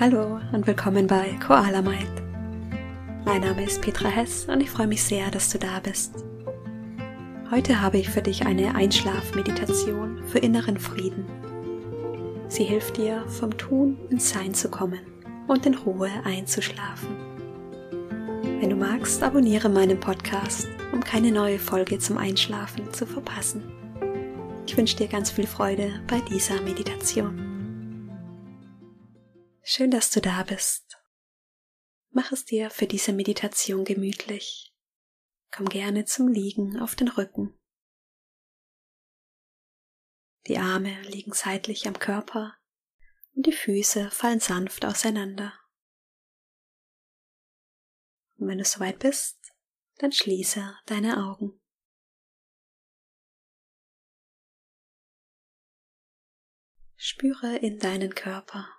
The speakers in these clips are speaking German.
Hallo und willkommen bei Koala Mind. Mein Name ist Petra Hess und ich freue mich sehr, dass du da bist. Heute habe ich für dich eine Einschlafmeditation für inneren Frieden. Sie hilft dir, vom Tun ins Sein zu kommen und in Ruhe einzuschlafen. Wenn du magst, abonniere meinen Podcast, um keine neue Folge zum Einschlafen zu verpassen. Ich wünsche dir ganz viel Freude bei dieser Meditation. Schön, dass du da bist. Mach es dir für diese Meditation gemütlich. Komm gerne zum Liegen auf den Rücken. Die Arme liegen seitlich am Körper und die Füße fallen sanft auseinander. Und wenn du soweit bist, dann schließe deine Augen. Spüre in deinen Körper.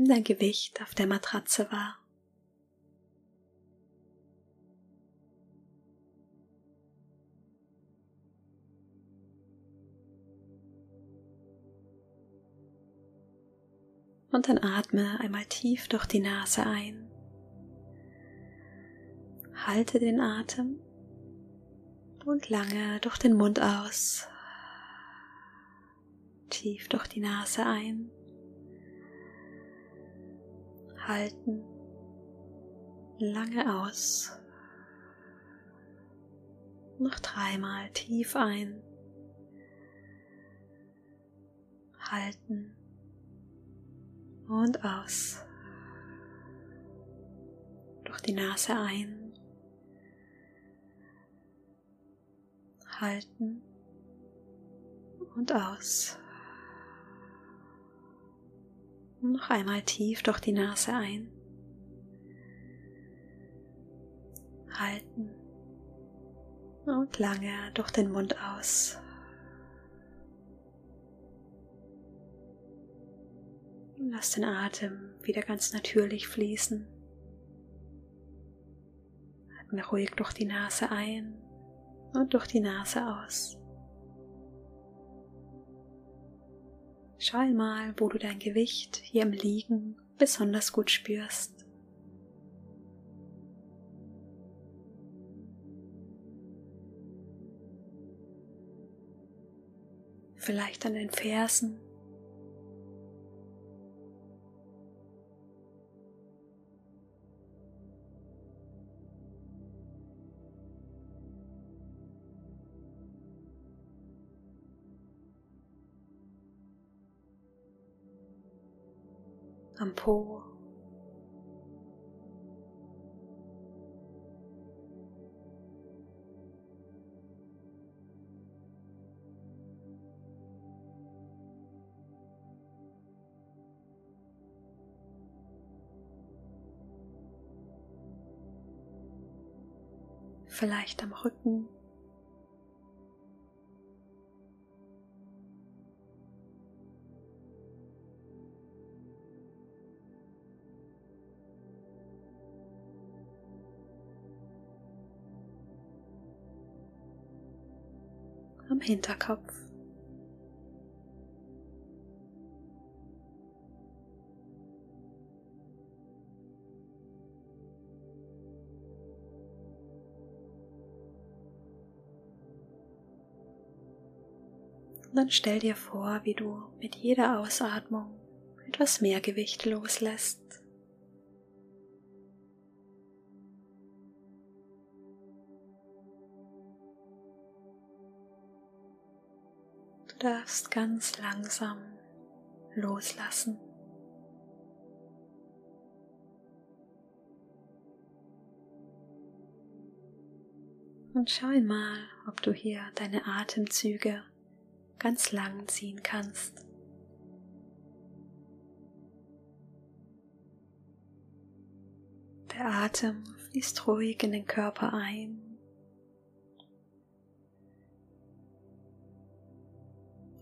Nimm dein Gewicht auf der Matratze wahr. Und dann atme einmal tief durch die Nase ein. Halte den Atem und lange durch den Mund aus. Tief durch die Nase ein halten, lange aus. Noch dreimal tief ein, halten und aus. Durch die Nase ein, halten und aus. Noch einmal tief durch die Nase ein. Halten. Und lange durch den Mund aus. Lass den Atem wieder ganz natürlich fließen. Atme ruhig durch die Nase ein und durch die Nase aus. Schau einmal, wo du dein Gewicht hier im Liegen besonders gut spürst. Vielleicht an den Fersen am Po. Vielleicht am Rücken. Hinterkopf. Und dann stell dir vor, wie du mit jeder Ausatmung etwas mehr Gewicht loslässt. Darfst ganz langsam loslassen. Und schau mal, ob du hier deine Atemzüge ganz lang ziehen kannst. Der Atem fließt ruhig in den Körper ein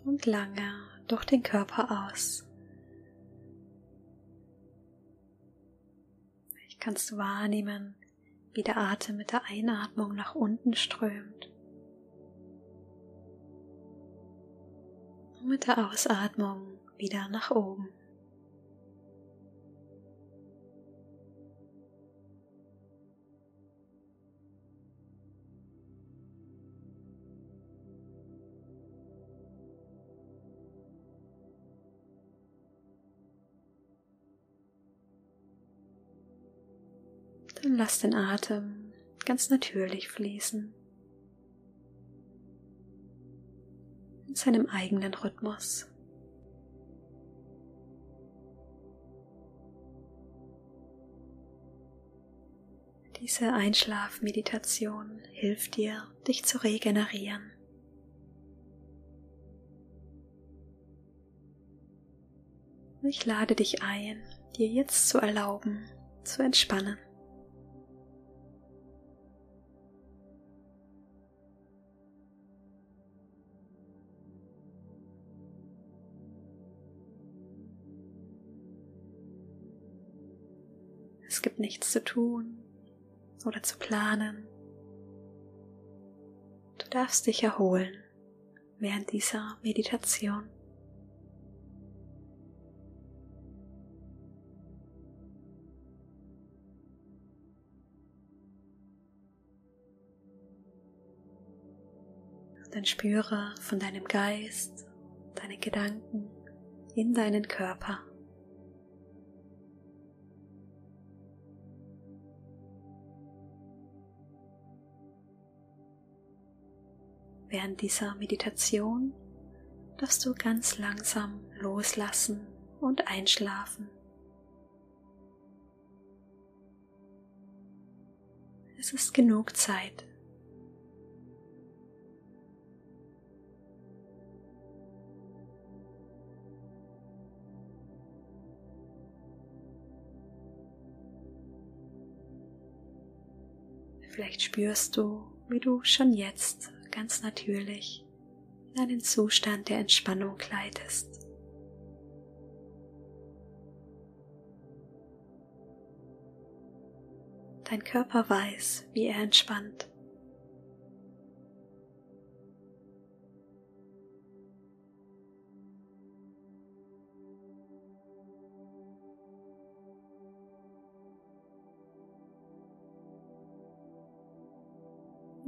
und lange durch den Körper aus. Vielleicht kannst du wahrnehmen, wie der Atem mit der Einatmung nach unten strömt und mit der Ausatmung wieder nach oben. Lass den Atem ganz natürlich fließen. In seinem eigenen Rhythmus. Diese Einschlafmeditation hilft dir, dich zu regenerieren. Ich lade dich ein, dir jetzt zu erlauben, zu entspannen. Gibt nichts zu tun oder zu planen. Du darfst dich erholen während dieser Meditation. Dann spüre von deinem Geist, deine Gedanken in deinen Körper. Während dieser Meditation darfst du ganz langsam loslassen und einschlafen. Es ist genug Zeit. Vielleicht spürst du, wie du schon jetzt ganz natürlich in einen Zustand der Entspannung gleitest. Dein Körper weiß, wie er entspannt.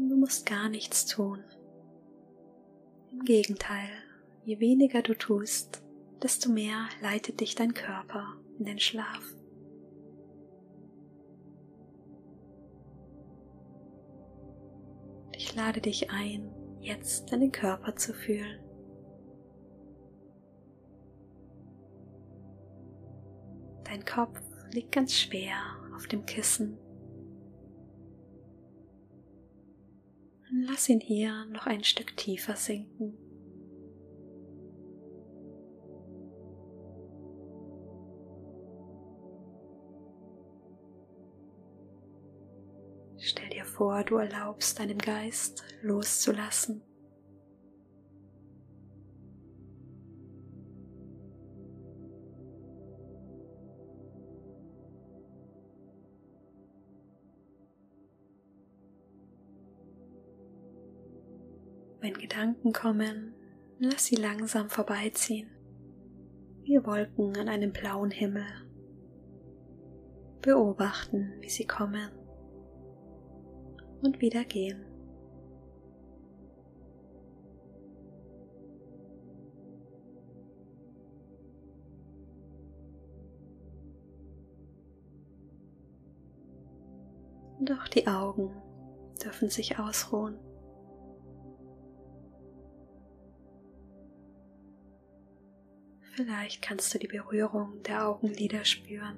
Du musst gar nichts tun. Im Gegenteil, je weniger du tust, desto mehr leitet dich dein Körper in den Schlaf. Ich lade dich ein, jetzt deinen Körper zu fühlen. Dein Kopf liegt ganz schwer auf dem Kissen lass ihn hier noch ein Stück tiefer sinken. Stell dir vor, du erlaubst deinem Geist loszulassen. Wenn Gedanken kommen, lass sie langsam vorbeiziehen, wie Wolken an einem blauen Himmel. Beobachten, wie sie kommen und wieder gehen. Auch die Augen dürfen sich ausruhen. Vielleicht kannst du die Berührung der Augenlider spüren.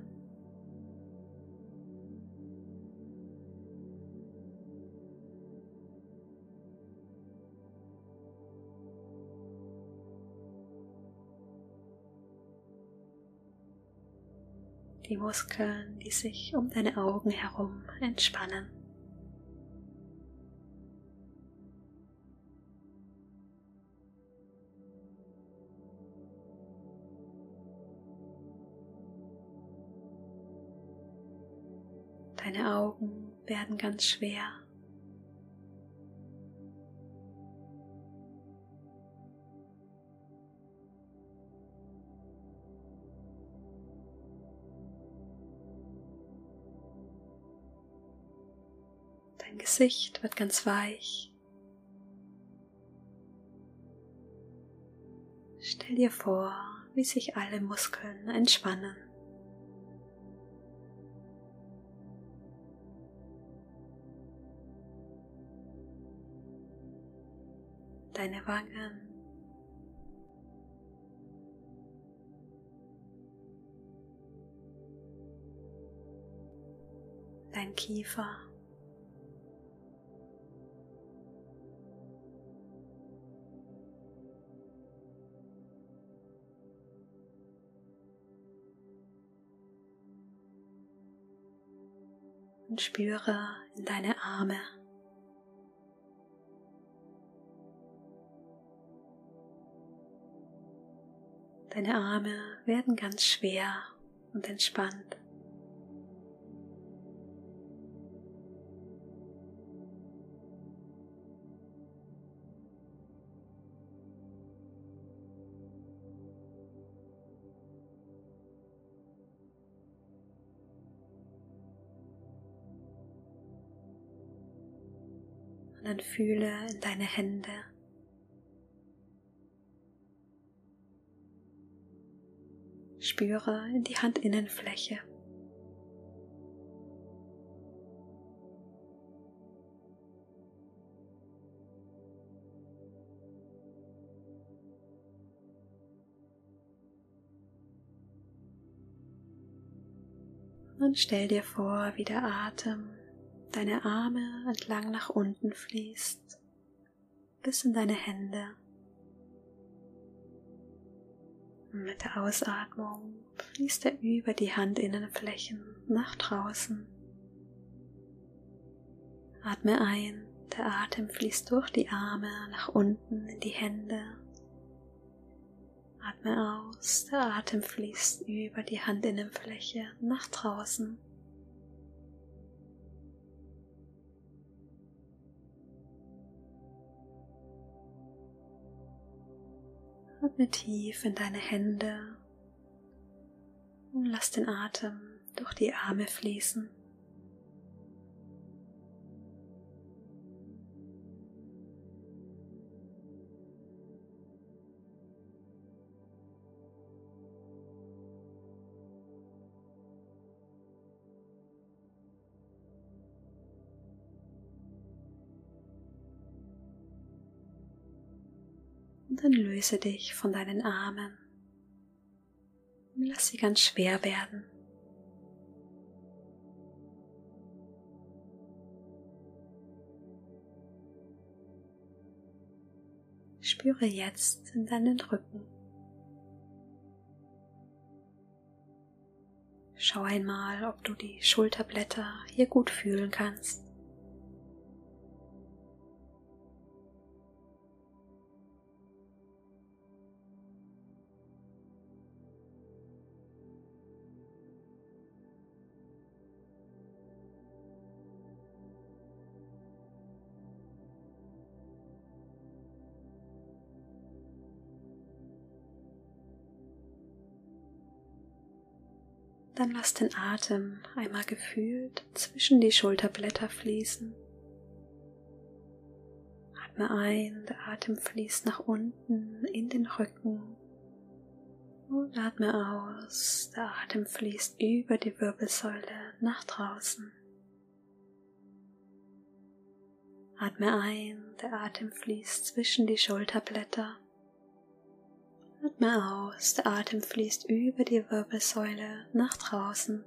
Die Muskeln, die sich um deine Augen herum entspannen. Deine Augen werden ganz schwer. Dein Gesicht wird ganz weich. Stell dir vor, wie sich alle Muskeln entspannen. Deine Wangen. Dein Kiefer. und spüre in deine Arme. Deine Arme werden ganz schwer und entspannt. Und dann fühle in deine Hände. Spüre in die Handinnenfläche. Und stell dir vor, wie der Atem deine Arme entlang nach unten fließt, bis in deine Hände. Mit der Ausatmung fließt er über die Handinnenflächen nach draußen. Atme ein, der Atem fließt durch die Arme nach unten in die Hände. Atme aus, der Atem fließt über die Handinnenfläche nach draußen. Atme tief in deine Hände und lass den Atem durch die Arme fließen. Dann löse dich von deinen Armen lass sie ganz schwer werden. Spüre jetzt in deinen Rücken. Schau einmal, ob du die Schulterblätter hier gut fühlen kannst. Dann lass den Atem einmal gefühlt zwischen die Schulterblätter fließen. Atme ein, der Atem fließt nach unten in den Rücken. Und atme aus, der Atem fließt über die Wirbelsäule nach draußen. Atme ein, der Atem fließt zwischen die Schulterblätter. Atme aus, der Atem fließt über die Wirbelsäule nach draußen.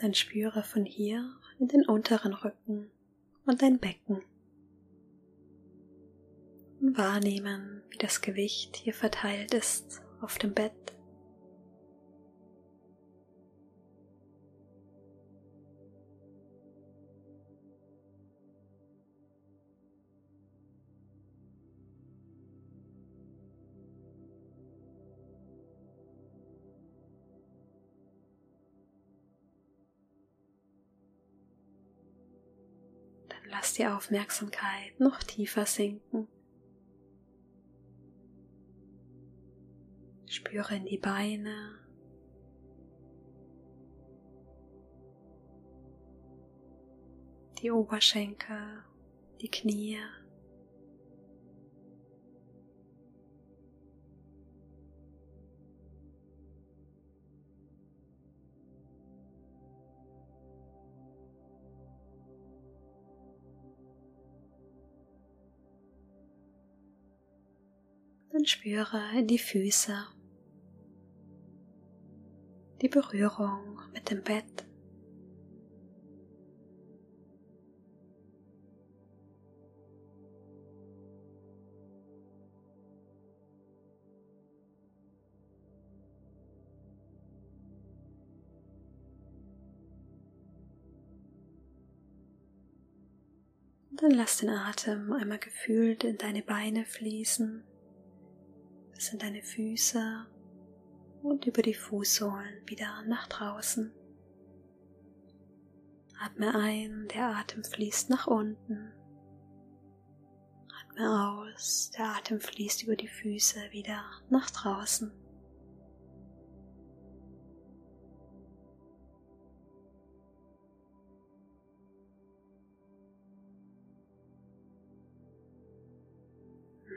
Dann spüre von hier in den unteren Rücken und dein Becken. Und wahrnehmen, wie das Gewicht hier verteilt ist auf dem Bett. Lass die Aufmerksamkeit noch tiefer sinken. Spüre in die Beine. Die Oberschenkel, die Knie. Dann spüre in die Füße, die Berührung mit dem Bett. Dann lass den Atem einmal gefühlt in deine Beine fließen in deine Füße und über die Fußsohlen wieder nach draußen. Atme ein, der Atem fließt nach unten. Atme aus, der Atem fließt über die Füße wieder nach draußen.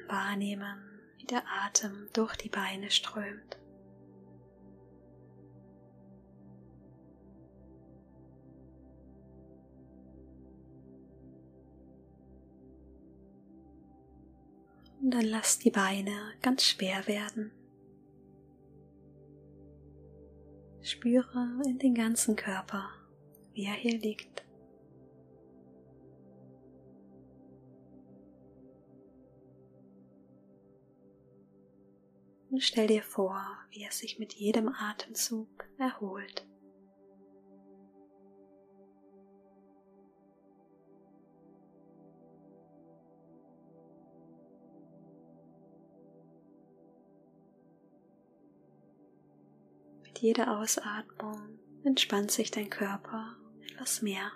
Wahrnehmen, der Atem durch die Beine strömt. Und dann lass die Beine ganz schwer werden. Spüre in den ganzen Körper, wie er hier liegt. Und stell dir vor, wie er sich mit jedem Atemzug erholt. Mit jeder Ausatmung entspannt sich dein Körper etwas mehr.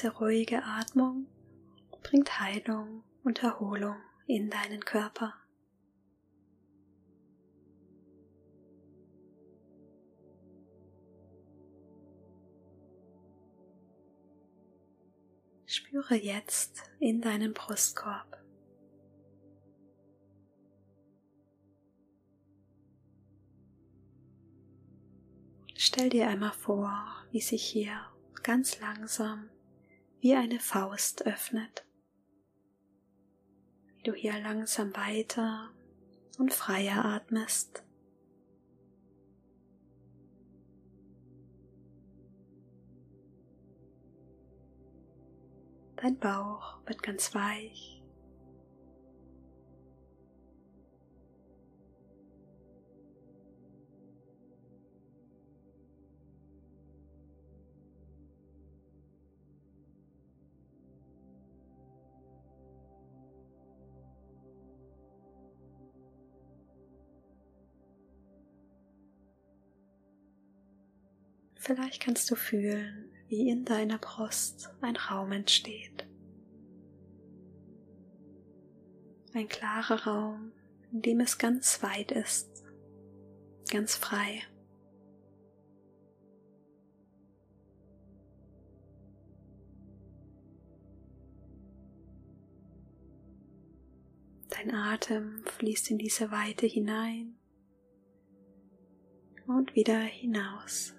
Diese ruhige Atmung bringt Heilung und Erholung in deinen Körper. Spüre jetzt in deinen Brustkorb. Stell dir einmal vor, wie sich hier ganz langsam wie eine Faust öffnet, wie du hier langsam weiter und freier atmest. Dein Bauch wird ganz weich Vielleicht kannst du fühlen, wie in deiner Brust ein Raum entsteht. Ein klarer Raum, in dem es ganz weit ist, ganz frei. Dein Atem fließt in diese Weite hinein und wieder hinaus.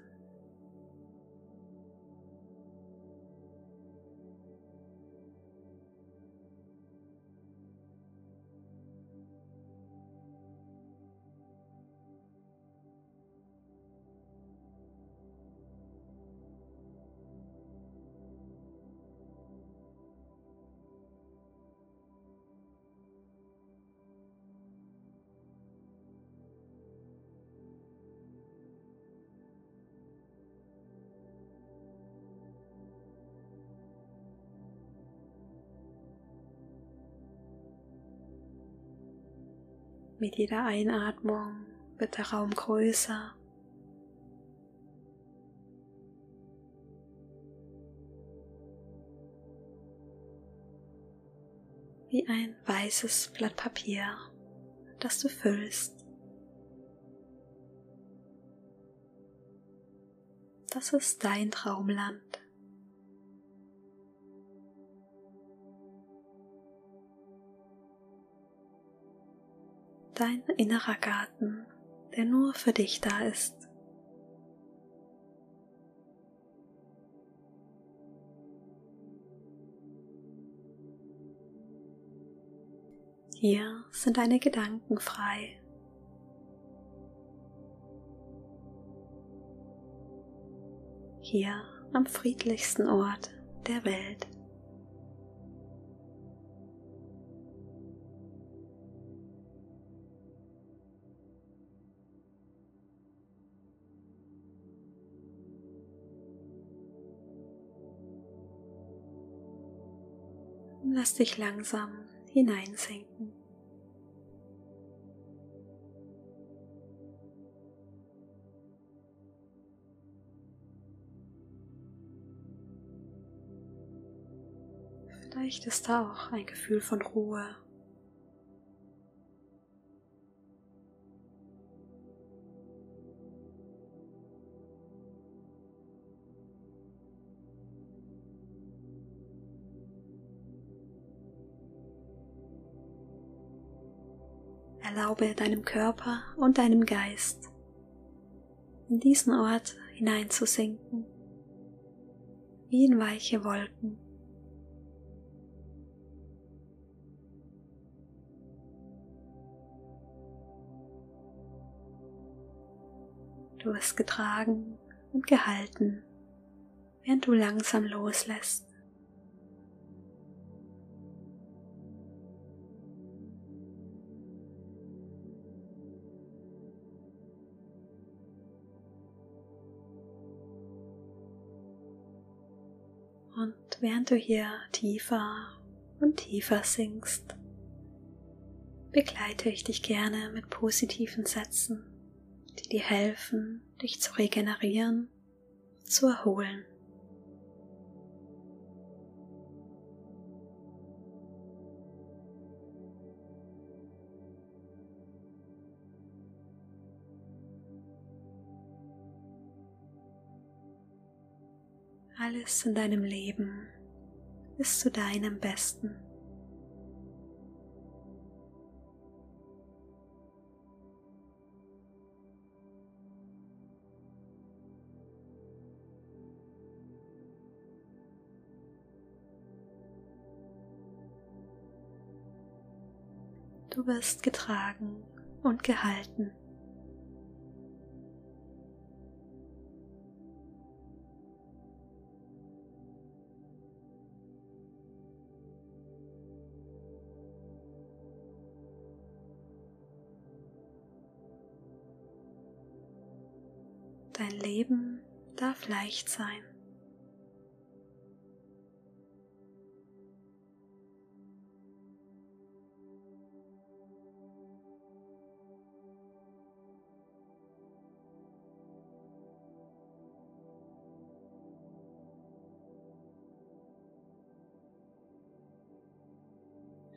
Mit jeder Einatmung wird der Raum größer. Wie ein weißes Blatt Papier, das du füllst. Das ist dein Traumland. Dein innerer Garten, der nur für dich da ist. Hier sind deine Gedanken frei. Hier am friedlichsten Ort der Welt. Lass dich langsam hineinsinken. Vielleicht ist da auch ein Gefühl von Ruhe Erlaube deinem Körper und deinem Geist in diesen Ort hineinzusinken, wie in weiche Wolken. Du wirst getragen und gehalten, während du langsam loslässt. Und während du hier tiefer und tiefer sinkst, begleite ich dich gerne mit positiven Sätzen, die dir helfen, dich zu regenerieren, zu erholen. Alles in deinem Leben ist zu deinem Besten. Du wirst getragen und gehalten. Leben darf leicht sein.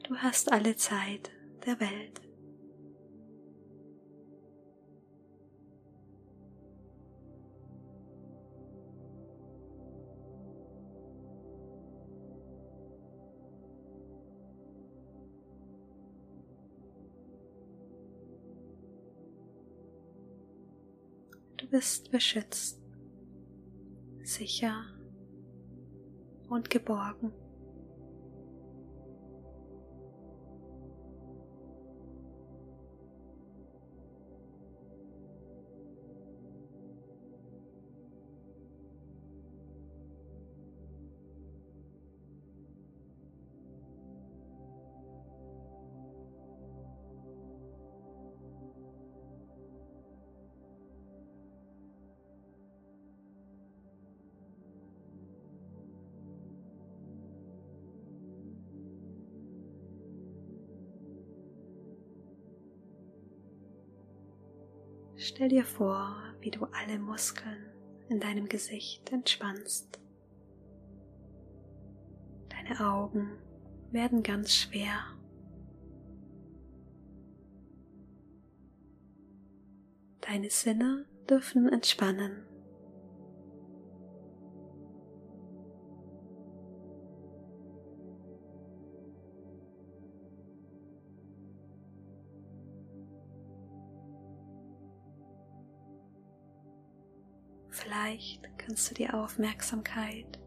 Du hast alle Zeit der Welt. Bist beschützt, sicher und geborgen. Stell dir vor, wie du alle Muskeln in deinem Gesicht entspannst. Deine Augen werden ganz schwer. Deine Sinne dürfen entspannen. Vielleicht kannst du die Aufmerksamkeit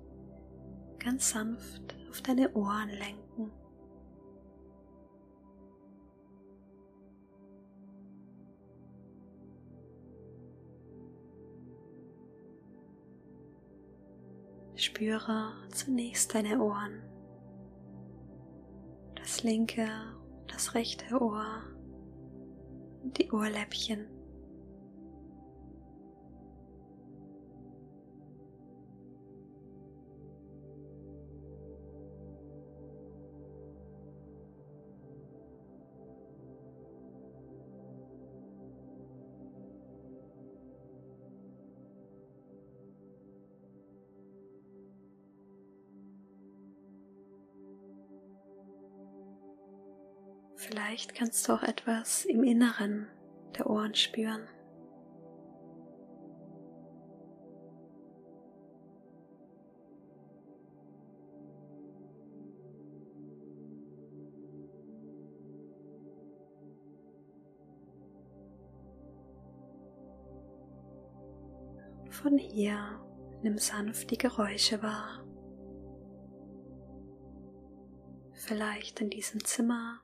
ganz sanft auf deine Ohren lenken. Spüre zunächst deine Ohren, das linke, das rechte Ohr und die Ohrläppchen. Vielleicht kannst du auch etwas im Inneren der Ohren spüren. Von hier nimm sanft die Geräusche wahr. Vielleicht in diesem Zimmer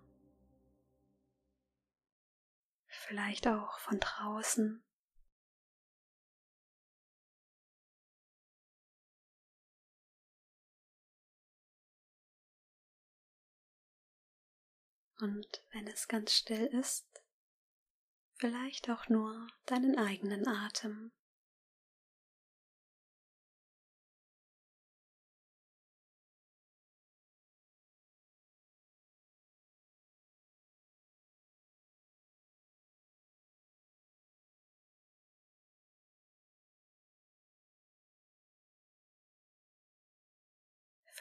vielleicht auch von draußen. Und wenn es ganz still ist, vielleicht auch nur deinen eigenen Atem.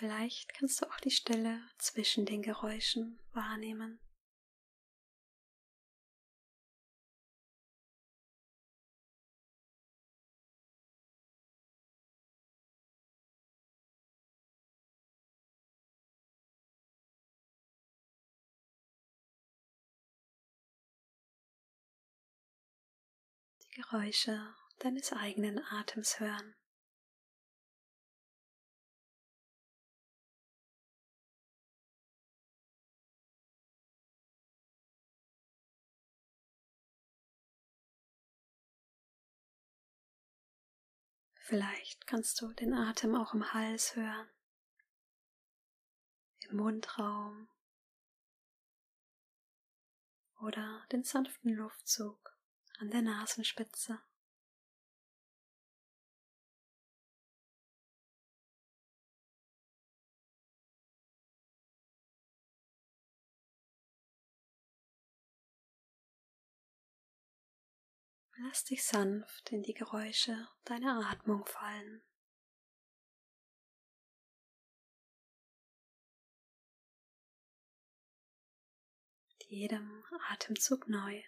Vielleicht kannst du auch die Stille zwischen den Geräuschen wahrnehmen. Die Geräusche deines eigenen Atems hören. Vielleicht kannst du den Atem auch im Hals hören, im Mundraum oder den sanften Luftzug an der Nasenspitze. Lass dich sanft in die Geräusche deiner Atmung fallen. Jedem Atemzug neu.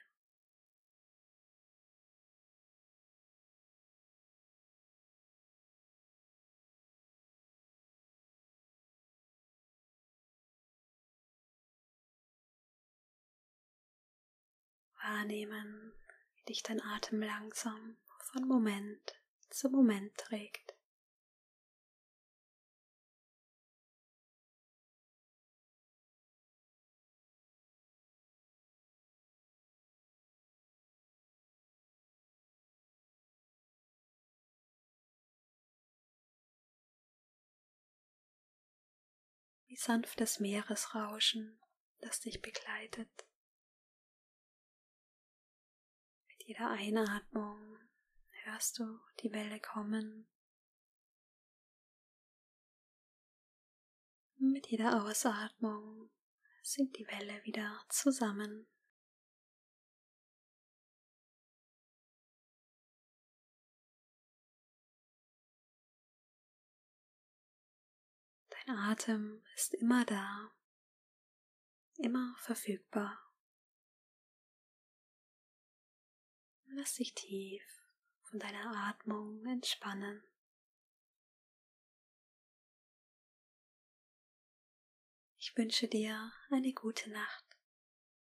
Wahrnehmen, dich dein Atem langsam von Moment zu Moment trägt. Wie sanftes Meeresrauschen, das dich begleitet. Mit jeder Einatmung hörst du die Welle kommen. Mit jeder Ausatmung sinkt die Welle wieder zusammen. Dein Atem ist immer da, immer verfügbar. Lass dich tief von deiner Atmung entspannen. Ich wünsche dir eine gute Nacht.